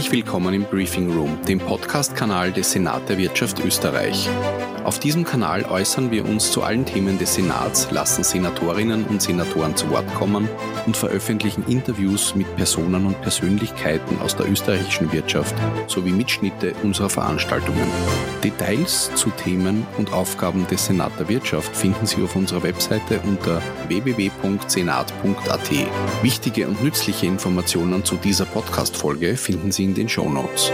Herzlich willkommen im Briefing Room, dem Podcast-Kanal des Senat der Wirtschaft Österreich. Auf diesem Kanal äußern wir uns zu allen Themen des Senats, lassen Senatorinnen und Senatoren zu Wort kommen und veröffentlichen Interviews mit Personen und Persönlichkeiten aus der österreichischen Wirtschaft sowie Mitschnitte unserer Veranstaltungen. Details zu Themen und Aufgaben des Senat der Wirtschaft finden Sie auf unserer Webseite unter www.senat.at. Wichtige und nützliche Informationen zu dieser Podcast-Folge finden Sie in den Show Notes.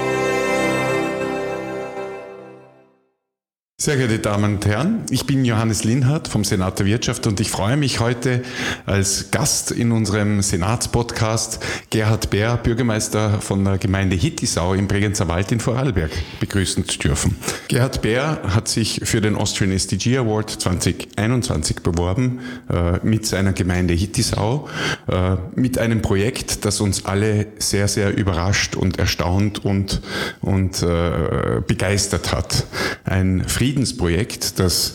Sehr geehrte Damen und Herren, ich bin Johannes Linhardt vom Senat der Wirtschaft und ich freue mich heute als Gast in unserem Senatspodcast Gerhard Bär, Bürgermeister von der Gemeinde Hittisau im Bregenzer Wald in Vorarlberg, begrüßen zu dürfen. Gerhard Bär hat sich für den Austrian SDG Award 2021 beworben äh, mit seiner Gemeinde Hittisau, äh, mit einem Projekt, das uns alle sehr, sehr überrascht und erstaunt und, und äh, begeistert hat. Ein Frieden Friedensprojekt, das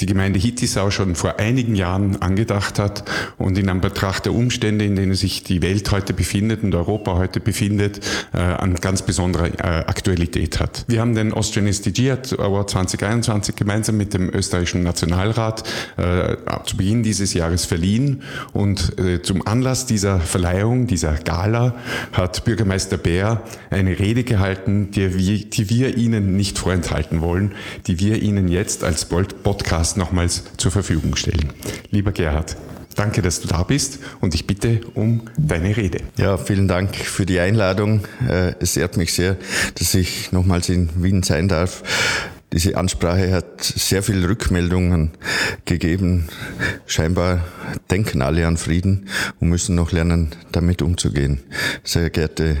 die Gemeinde Hittisau schon vor einigen Jahren angedacht hat und in Anbetracht der Umstände, in denen sich die Welt heute befindet und Europa heute befindet, äh, an ganz besonderer äh, Aktualität hat. Wir haben den Austrian SDG Award 2021 gemeinsam mit dem österreichischen Nationalrat äh, zu Beginn dieses Jahres verliehen und zum Anlass dieser Verleihung, dieser Gala, hat Bürgermeister Bär eine Rede gehalten, die wir, die wir Ihnen nicht vorenthalten wollen, die wir Ihnen jetzt als Podcast nochmals zur Verfügung stellen. Lieber Gerhard, Danke, dass du da bist und ich bitte um deine Rede. Ja, vielen Dank für die Einladung. Äh, es ehrt mich sehr, dass ich nochmals in Wien sein darf. Diese Ansprache hat sehr viele Rückmeldungen gegeben. Scheinbar denken alle an Frieden und müssen noch lernen, damit umzugehen. Sehr geehrte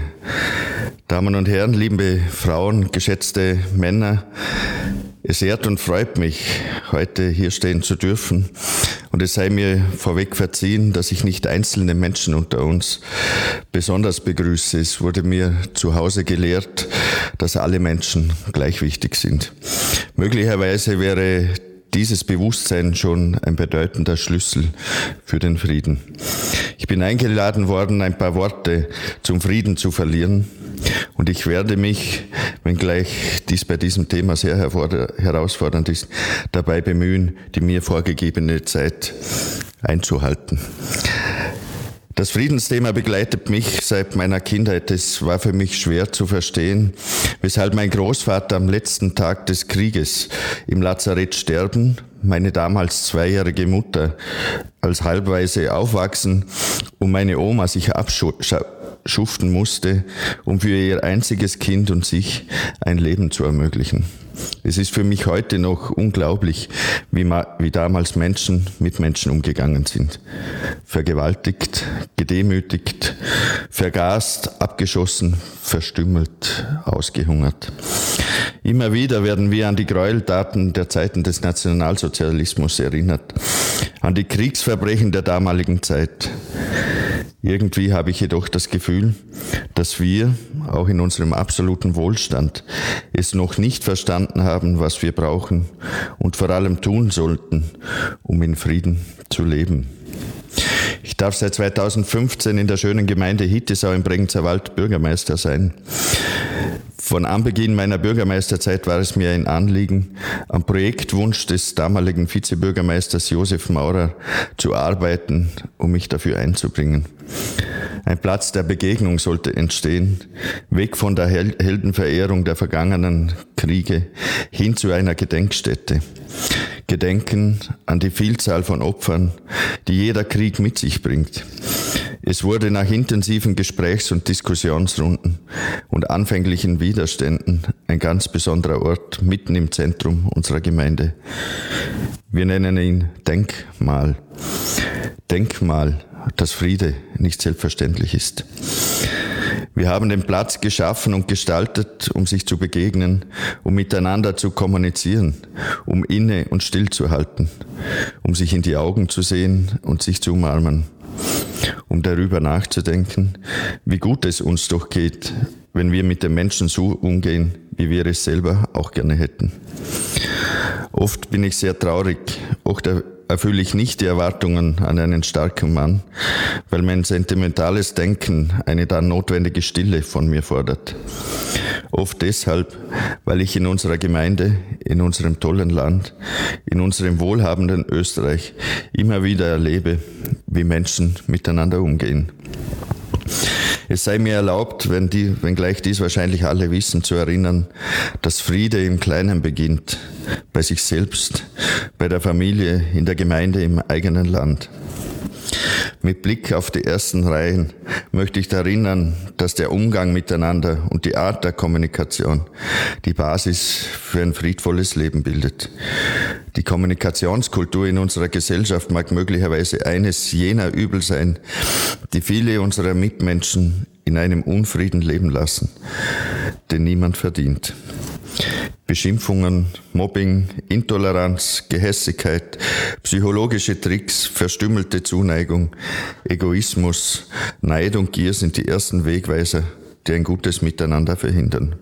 Damen und Herren, liebe Frauen, geschätzte Männer, es ehrt und freut mich, heute hier stehen zu dürfen. Und es sei mir vorweg verziehen, dass ich nicht einzelne Menschen unter uns besonders begrüße. Es wurde mir zu Hause gelehrt, dass alle Menschen gleich wichtig sind. Möglicherweise wäre dieses Bewusstsein schon ein bedeutender Schlüssel für den Frieden. Ich bin eingeladen worden, ein paar Worte zum Frieden zu verlieren. Und ich werde mich, wenngleich dies bei diesem Thema sehr herausfordernd ist, dabei bemühen, die mir vorgegebene Zeit einzuhalten. Das Friedensthema begleitet mich seit meiner Kindheit. Es war für mich schwer zu verstehen, weshalb mein Großvater am letzten Tag des Krieges im Lazarett sterben, meine damals zweijährige Mutter als Halbweise aufwachsen und meine Oma sich abschuften musste, um für ihr einziges Kind und sich ein Leben zu ermöglichen. Es ist für mich heute noch unglaublich, wie, wie damals Menschen mit Menschen umgegangen sind. Vergewaltigt, gedemütigt, vergast, abgeschossen, verstümmelt, ausgehungert. Immer wieder werden wir an die Gräueltaten der Zeiten des Nationalsozialismus erinnert, an die Kriegsverbrechen der damaligen Zeit. Irgendwie habe ich jedoch das Gefühl, dass wir, auch in unserem absoluten Wohlstand, es noch nicht verstanden haben, was wir brauchen und vor allem tun sollten, um in Frieden zu leben. Ich darf seit 2015 in der schönen Gemeinde Hittisau im Bregenzer Wald Bürgermeister sein. Von Anbeginn meiner Bürgermeisterzeit war es mir ein Anliegen, am Projektwunsch des damaligen Vizebürgermeisters Josef Maurer zu arbeiten, um mich dafür einzubringen. Ein Platz der Begegnung sollte entstehen, weg von der Heldenverehrung der vergangenen Kriege hin zu einer Gedenkstätte. Gedenken an die Vielzahl von Opfern, die jeder Krieg mit sich bringt. Es wurde nach intensiven Gesprächs- und Diskussionsrunden und anfänglichen Widerständen ein ganz besonderer Ort mitten im Zentrum unserer Gemeinde. Wir nennen ihn Denkmal. Denkmal, dass Friede nicht selbstverständlich ist. Wir haben den Platz geschaffen und gestaltet, um sich zu begegnen, um miteinander zu kommunizieren, um inne und still zu halten, um sich in die Augen zu sehen und sich zu umarmen, um darüber nachzudenken, wie gut es uns doch geht, wenn wir mit den Menschen so umgehen, wie wir es selber auch gerne hätten. Oft bin ich sehr traurig, der erfülle ich nicht die Erwartungen an einen starken Mann, weil mein sentimentales Denken eine dann notwendige Stille von mir fordert. Oft deshalb, weil ich in unserer Gemeinde, in unserem tollen Land, in unserem wohlhabenden Österreich immer wieder erlebe, wie Menschen miteinander umgehen. Es sei mir erlaubt, wenn die, wenngleich dies wahrscheinlich alle wissen, zu erinnern, dass Friede im Kleinen beginnt, bei sich selbst, bei der Familie, in der Gemeinde, im eigenen Land. Mit Blick auf die ersten Reihen möchte ich erinnern, dass der Umgang miteinander und die Art der Kommunikation die Basis für ein friedvolles Leben bildet. Die Kommunikationskultur in unserer Gesellschaft mag möglicherweise eines jener Übel sein, die viele unserer Mitmenschen in einem Unfrieden leben lassen, den niemand verdient. Beschimpfungen, Mobbing, Intoleranz, Gehässigkeit, psychologische Tricks, verstümmelte Zuneigung, Egoismus, Neid und Gier sind die ersten Wegweiser, die ein gutes Miteinander verhindern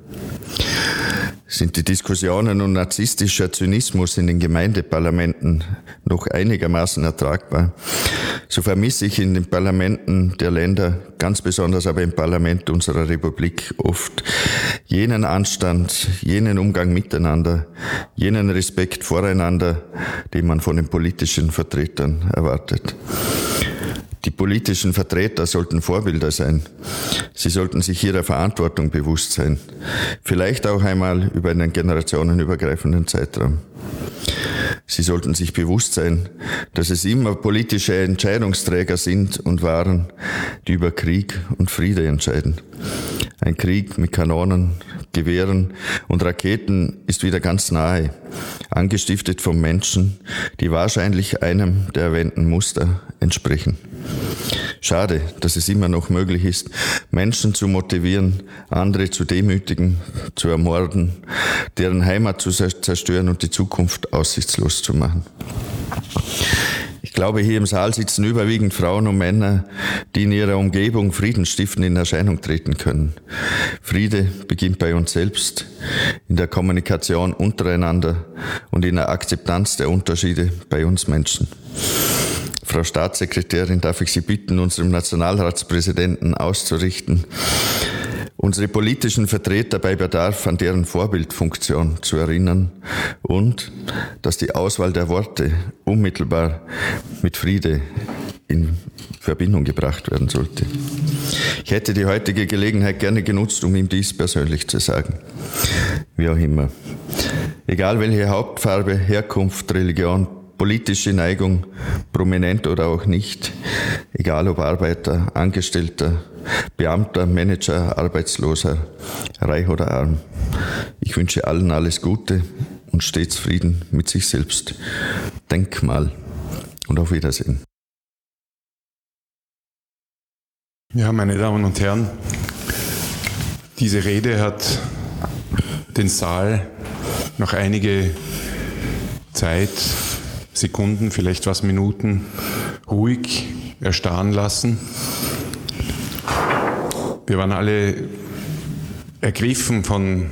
sind die Diskussionen und narzisstischer Zynismus in den Gemeindeparlamenten noch einigermaßen ertragbar, so vermisse ich in den Parlamenten der Länder, ganz besonders aber im Parlament unserer Republik oft jenen Anstand, jenen Umgang miteinander, jenen Respekt voreinander, den man von den politischen Vertretern erwartet. Die politischen Vertreter sollten Vorbilder sein. Sie sollten sich ihrer Verantwortung bewusst sein. Vielleicht auch einmal über einen generationenübergreifenden Zeitraum. Sie sollten sich bewusst sein, dass es immer politische Entscheidungsträger sind und waren, die über Krieg und Friede entscheiden. Ein Krieg mit Kanonen, Gewehren und Raketen ist wieder ganz nahe, angestiftet von Menschen, die wahrscheinlich einem der erwähnten Muster entsprechen. Schade, dass es immer noch möglich ist, Menschen zu motivieren, andere zu demütigen, zu ermorden, deren Heimat zu zerstören und die Zukunft aussichtslos zu machen. Ich glaube, hier im Saal sitzen überwiegend Frauen und Männer, die in ihrer Umgebung Friedenstiften in Erscheinung treten können. Friede beginnt bei uns selbst, in der Kommunikation untereinander und in der Akzeptanz der Unterschiede bei uns Menschen. Frau Staatssekretärin, darf ich Sie bitten, unserem Nationalratspräsidenten auszurichten, unsere politischen Vertreter bei Bedarf an deren Vorbildfunktion zu erinnern und dass die Auswahl der Worte unmittelbar mit Friede in Verbindung gebracht werden sollte. Ich hätte die heutige Gelegenheit gerne genutzt, um ihm dies persönlich zu sagen. Wie auch immer. Egal welche Hauptfarbe, Herkunft, Religion, politische Neigung, prominent oder auch nicht, egal ob Arbeiter, Angestellter, Beamter, Manager, Arbeitsloser, reich oder arm. Ich wünsche allen alles Gute und stets Frieden mit sich selbst. Denkmal und auf Wiedersehen. Ja, meine Damen und Herren, diese Rede hat den Saal noch einige Zeit Sekunden, vielleicht was Minuten ruhig erstarren lassen. Wir waren alle ergriffen von,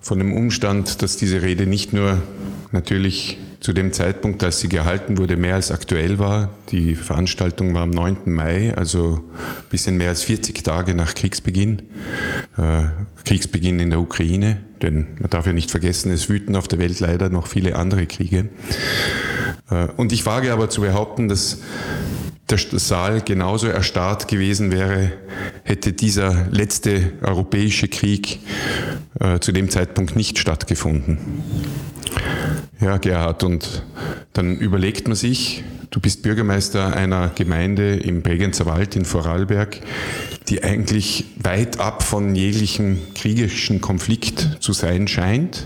von dem Umstand, dass diese Rede nicht nur natürlich zu dem Zeitpunkt, als sie gehalten wurde, mehr als aktuell war. Die Veranstaltung war am 9. Mai, also ein bisschen mehr als 40 Tage nach Kriegsbeginn. Äh, Kriegsbeginn in der Ukraine, denn man darf ja nicht vergessen, es wüten auf der Welt leider noch viele andere Kriege. Äh, und ich wage aber zu behaupten, dass der Saal genauso erstarrt gewesen wäre, hätte dieser letzte europäische Krieg äh, zu dem Zeitpunkt nicht stattgefunden. Ja, Gerhard, und dann überlegt man sich, du bist Bürgermeister einer Gemeinde im Bregenzer Wald in Vorarlberg, die eigentlich weit ab von jeglichem kriegerischen Konflikt zu sein scheint.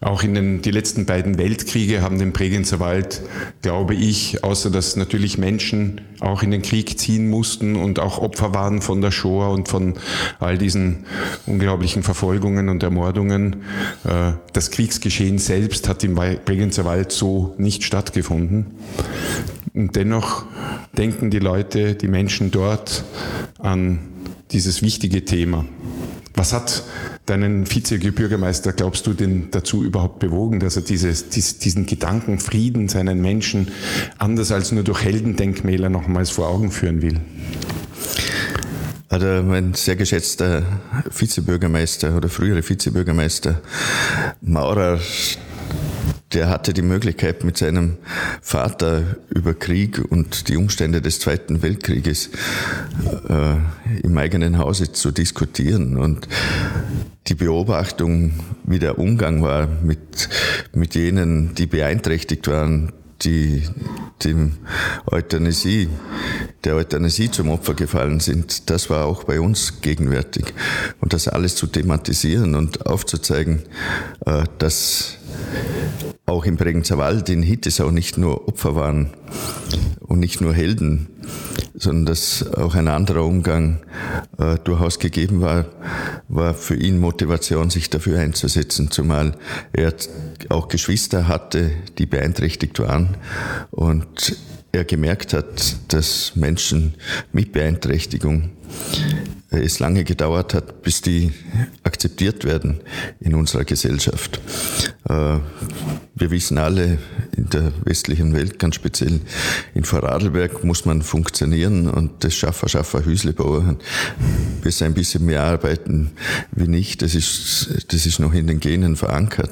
Auch in den die letzten beiden Weltkriege haben den Bregenzer Wald, glaube ich, außer dass natürlich Menschen auch in den Krieg ziehen mussten und auch Opfer waren von der Shoah und von all diesen unglaublichen Verfolgungen und Ermordungen. Äh, das Kriegsgeschehen selbst hat im Bregenzer Wald so nicht stattgefunden. Und dennoch denken die Leute, die Menschen dort an dieses wichtige Thema. Was hat deinen Vizebürgermeister, glaubst du, den dazu überhaupt bewogen, dass er dieses, diesen Gedanken Frieden seinen Menschen anders als nur durch Heldendenkmäler nochmals vor Augen führen will? Also mein sehr geschätzter Vizebürgermeister oder frühere Vizebürgermeister Maurer, der hatte die Möglichkeit, mit seinem Vater über Krieg und die Umstände des Zweiten Weltkrieges äh, im eigenen Hause zu diskutieren. Und die Beobachtung, wie der Umgang war mit, mit jenen, die beeinträchtigt waren, die dem Euthanasie, der Euthanasie zum Opfer gefallen sind, das war auch bei uns gegenwärtig. Und das alles zu thematisieren und aufzuzeigen, äh, dass auch im Bregenzer Wald in Hittisau nicht nur Opfer waren und nicht nur Helden, sondern dass auch ein anderer Umgang äh, durchaus gegeben war, war für ihn Motivation, sich dafür einzusetzen, zumal er auch Geschwister hatte, die beeinträchtigt waren und er gemerkt hat, dass Menschen mit Beeinträchtigung es lange gedauert hat, bis die akzeptiert werden in unserer Gesellschaft. Wir wissen alle, in der westlichen Welt, ganz speziell in Vorarlberg, muss man funktionieren und das Schaffer, Schaffer, Hüslebauer besser ein bisschen mehr arbeiten wie nicht. Das ist, das ist noch in den Genen verankert.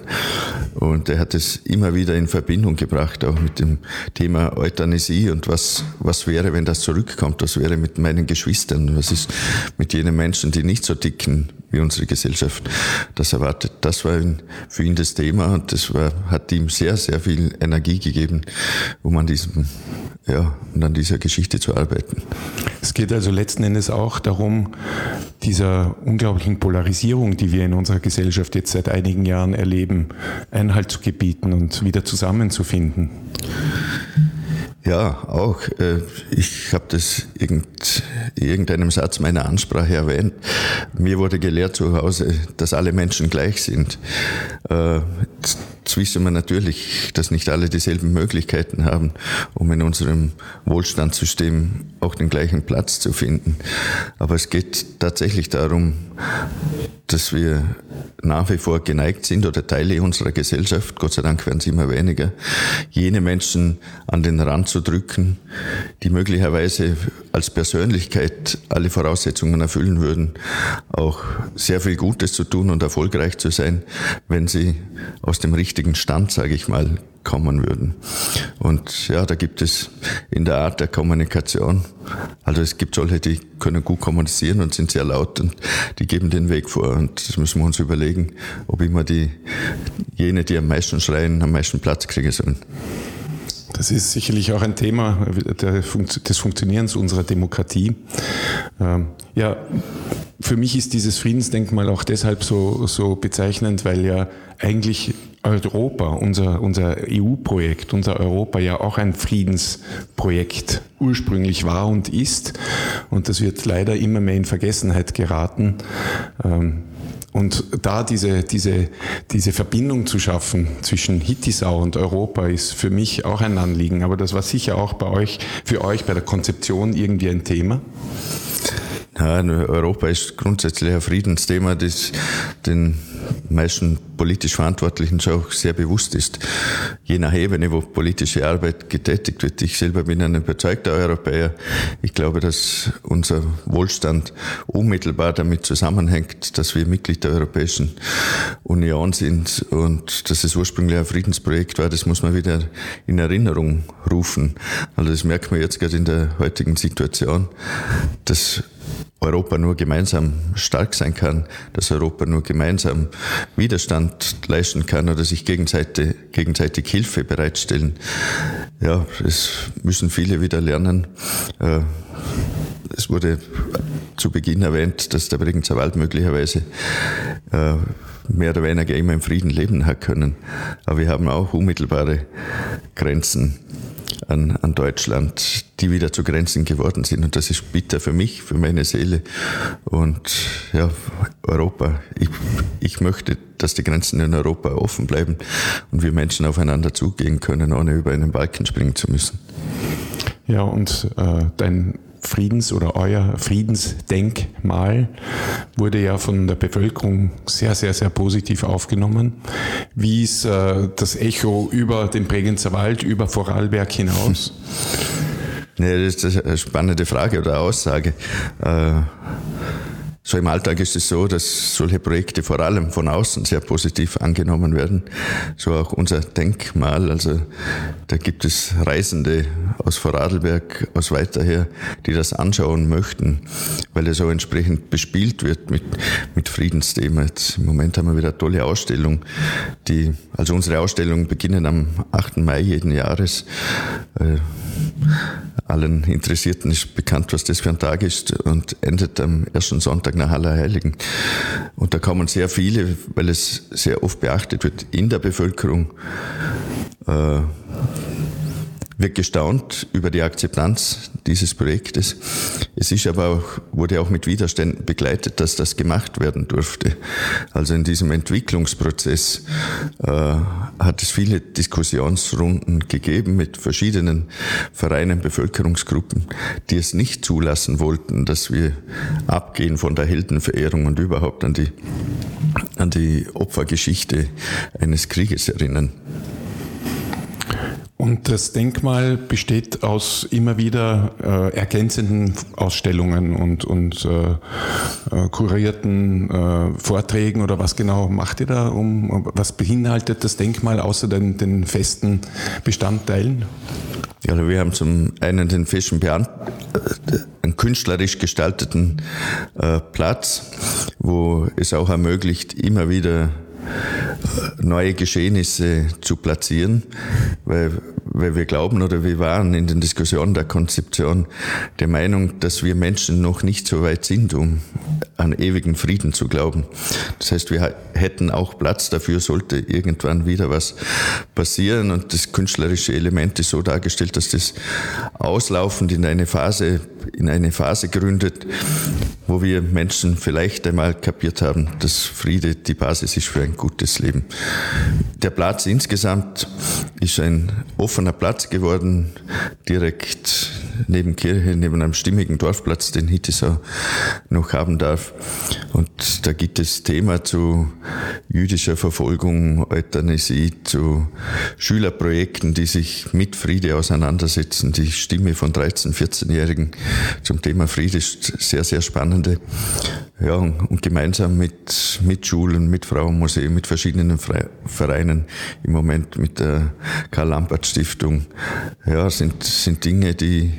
Und er hat es immer wieder in Verbindung gebracht, auch mit dem Thema Euthanasie und was, was wäre, wenn das zurückkommt? Was wäre mit meinen Geschwistern? Was ist mit jenen Menschen, die nicht so dicken wie unsere Gesellschaft das erwartet? Das war für ihn das Thema und das war, hat ihm sehr, sehr viel Energie gegeben, um an diesem, ja, um an dieser Geschichte zu arbeiten. Es geht also letzten Endes auch darum, dieser unglaublichen Polarisierung, die wir in unserer Gesellschaft jetzt seit einigen Jahren erleben, Einhalt zu gebieten und wieder zusammenzufinden. Ja, auch. Äh, ich habe das in irgendeinem Satz meiner Ansprache erwähnt. Mir wurde gelehrt zu Hause, dass alle Menschen gleich sind. Wissen wir natürlich, dass nicht alle dieselben Möglichkeiten haben, um in unserem Wohlstandssystem auch den gleichen Platz zu finden. Aber es geht tatsächlich darum, dass wir nach wie vor geneigt sind oder Teile unserer Gesellschaft, Gott sei Dank werden es immer weniger, jene Menschen an den Rand zu drücken, die möglicherweise als Persönlichkeit alle Voraussetzungen erfüllen würden, auch sehr viel Gutes zu tun und erfolgreich zu sein, wenn sie aus dem richtigen Stand, sage ich mal, kommen würden. Und ja, da gibt es in der Art der Kommunikation, also es gibt solche, die können gut kommunizieren und sind sehr laut und die geben den Weg vor. Und das müssen wir uns überlegen, ob immer die, jene, die am meisten schreien, am meisten Platz kriegen sollen. Das ist sicherlich auch ein Thema des Funktionierens unserer Demokratie. Ähm, ja, für mich ist dieses Friedensdenkmal auch deshalb so, so bezeichnend, weil ja eigentlich Europa, unser, unser EU-Projekt, unser Europa ja auch ein Friedensprojekt ursprünglich war und ist. Und das wird leider immer mehr in Vergessenheit geraten. Ähm, und da diese, diese, diese Verbindung zu schaffen zwischen Hittisau und Europa ist für mich auch ein Anliegen. Aber das war sicher auch bei euch, für euch bei der Konzeption irgendwie ein Thema. Ja, Europa ist grundsätzlich ein Friedensthema, das den meisten politisch Verantwortlichen schon auch sehr bewusst ist. Je nach Ebene, wo politische Arbeit getätigt wird. Ich selber bin ein überzeugter Europäer. Ich glaube, dass unser Wohlstand unmittelbar damit zusammenhängt, dass wir Mitglied der Europäischen Union sind und dass es ursprünglich ein Friedensprojekt war. Das muss man wieder in Erinnerung rufen. Also das merkt man jetzt gerade in der heutigen Situation, dass Europa nur gemeinsam stark sein kann, dass Europa nur gemeinsam Widerstand leisten kann oder sich gegenseitig, gegenseitig Hilfe bereitstellen. Ja, das müssen viele wieder lernen. Äh, es wurde zu Beginn erwähnt, dass der Bregenzer Wald möglicherweise äh, mehr oder weniger immer im Frieden leben hat können. Aber wir haben auch unmittelbare Grenzen an, an Deutschland, die wieder zu Grenzen geworden sind. Und das ist bitter für mich, für meine Seele und ja, Europa. Ich, ich möchte, dass die Grenzen in Europa offen bleiben und wir Menschen aufeinander zugehen können, ohne über einen Balken springen zu müssen. Ja, und äh, dein Friedens- oder euer Friedensdenkmal wurde ja von der Bevölkerung sehr, sehr, sehr positiv aufgenommen. Wie ist äh, das Echo über den Bregenzer Wald, über Vorarlberg hinaus? Ja, das ist eine spannende Frage oder Aussage. Äh, so im Alltag ist es so, dass solche Projekte vor allem von außen sehr positiv angenommen werden. So auch unser Denkmal. Also da gibt es Reisende aus Vorarlberg, aus weiter her, die das anschauen möchten, weil es so entsprechend bespielt wird mit, mit Friedensthema. Jetzt Im Moment haben wir wieder eine tolle Ausstellung. Die, also unsere Ausstellungen beginnen am 8. Mai jeden Jahres. Äh, allen Interessierten ist bekannt, was das für ein Tag ist und endet am ersten Sonntag nach Allerheiligen. Und da kommen sehr viele, weil es sehr oft beachtet wird in der Bevölkerung. Äh, wird gestaunt über die Akzeptanz dieses Projektes. Es ist aber auch, wurde auch mit Widerständen begleitet, dass das gemacht werden durfte. Also in diesem Entwicklungsprozess äh, hat es viele Diskussionsrunden gegeben mit verschiedenen Vereinen, Bevölkerungsgruppen, die es nicht zulassen wollten, dass wir abgehen von der Heldenverehrung und überhaupt an die, an die Opfergeschichte eines Krieges erinnern. Und das Denkmal besteht aus immer wieder äh, ergänzenden Ausstellungen und, und äh, äh, kurierten äh, Vorträgen oder was genau macht ihr da? Um, was beinhaltet das Denkmal außer den, den festen Bestandteilen? Ja, also wir haben zum einen den festen Beant äh, einen künstlerisch gestalteten äh, Platz, wo es auch ermöglicht, immer wieder neue Geschehnisse zu platzieren, weil, weil wir glauben oder wir waren in den Diskussionen der Konzeption der Meinung, dass wir Menschen noch nicht so weit sind, um an ewigen Frieden zu glauben. Das heißt, wir hätten auch Platz dafür, sollte irgendwann wieder was passieren und das künstlerische Element ist so dargestellt, dass das auslaufend in eine Phase, in eine Phase gründet, wo wir Menschen vielleicht einmal kapiert haben, dass Friede die Basis ist für ein gutes Leben. Der Platz insgesamt ist ein offener Platz geworden, direkt neben Kirche, neben einem stimmigen Dorfplatz, den Hittisau noch haben darf. Und da gibt es Thema zu jüdischer Verfolgung, Euthanasie, zu Schülerprojekten, die sich mit Friede auseinandersetzen. Die Stimme von 13-, 14-Jährigen zum Thema Friede ist sehr, sehr spannende. Ja, und gemeinsam mit, mit Schulen, mit Frauenmuseen, mit verschiedenen Vereinen, im Moment mit der Karl-Lampert-Stiftung, ja, sind, sind Dinge, die,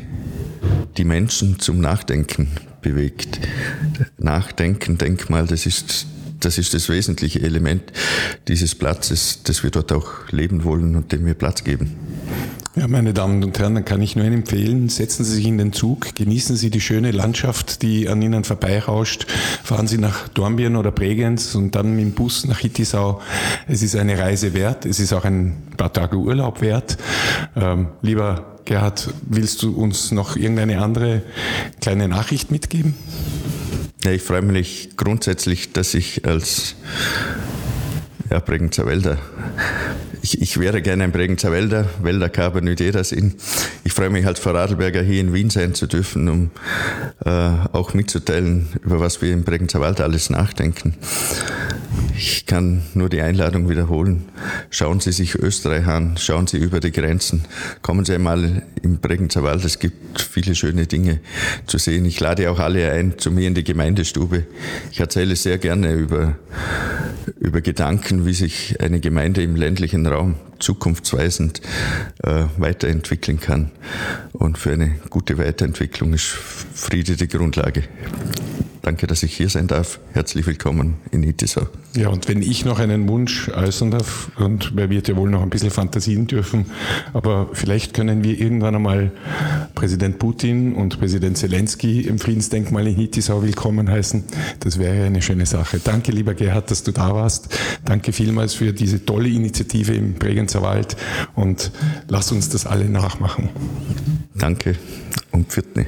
die Menschen zum Nachdenken bewegt. Nachdenken, Denkmal, das ist das ist das wesentliche Element dieses Platzes, dass wir dort auch leben wollen und dem wir Platz geben. Ja, meine Damen und Herren, dann kann ich nur Ihnen empfehlen, setzen Sie sich in den Zug, genießen Sie die schöne Landschaft, die an Ihnen vorbeirauscht, fahren Sie nach Dornbirn oder Bregenz und dann mit dem Bus nach Hittisau. Es ist eine Reise wert, es ist auch ein paar Tage Urlaub wert. Ähm, lieber Gerhard, willst du uns noch irgendeine andere kleine Nachricht mitgeben? Ja, ich freue mich grundsätzlich, dass ich als ja, Bregenzer Wälder ich, ich wäre gerne ein Bregenzer Wälder. Wälder haben nicht jeder Sinn. Ich freue mich als Vorarlberger hier in Wien sein zu dürfen, um äh, auch mitzuteilen, über was wir im Bregenzer Wald alles nachdenken. Ich kann nur die Einladung wiederholen. Schauen Sie sich Österreich an, schauen Sie über die Grenzen, kommen Sie einmal im Bregenzer Wald. Es gibt viele schöne Dinge zu sehen. Ich lade auch alle ein zu mir in die Gemeindestube. Ich erzähle sehr gerne über, über Gedanken, wie sich eine Gemeinde im ländlichen Raum zukunftsweisend äh, weiterentwickeln kann. Und für eine gute Weiterentwicklung ist Friede die Grundlage. Danke, dass ich hier sein darf. Herzlich willkommen in Itisau. Ja, und wenn ich noch einen Wunsch äußern darf, und wer wird ja wohl noch ein bisschen Fantasien dürfen, aber vielleicht können wir irgendwann einmal Präsident Putin und Präsident Zelensky im Friedensdenkmal in Hitisau willkommen heißen. Das wäre eine schöne Sache. Danke, lieber Gerhard, dass du da warst. Danke vielmals für diese tolle Initiative im Bregenzer Wald und lass uns das alle nachmachen. Danke und Pfirtne.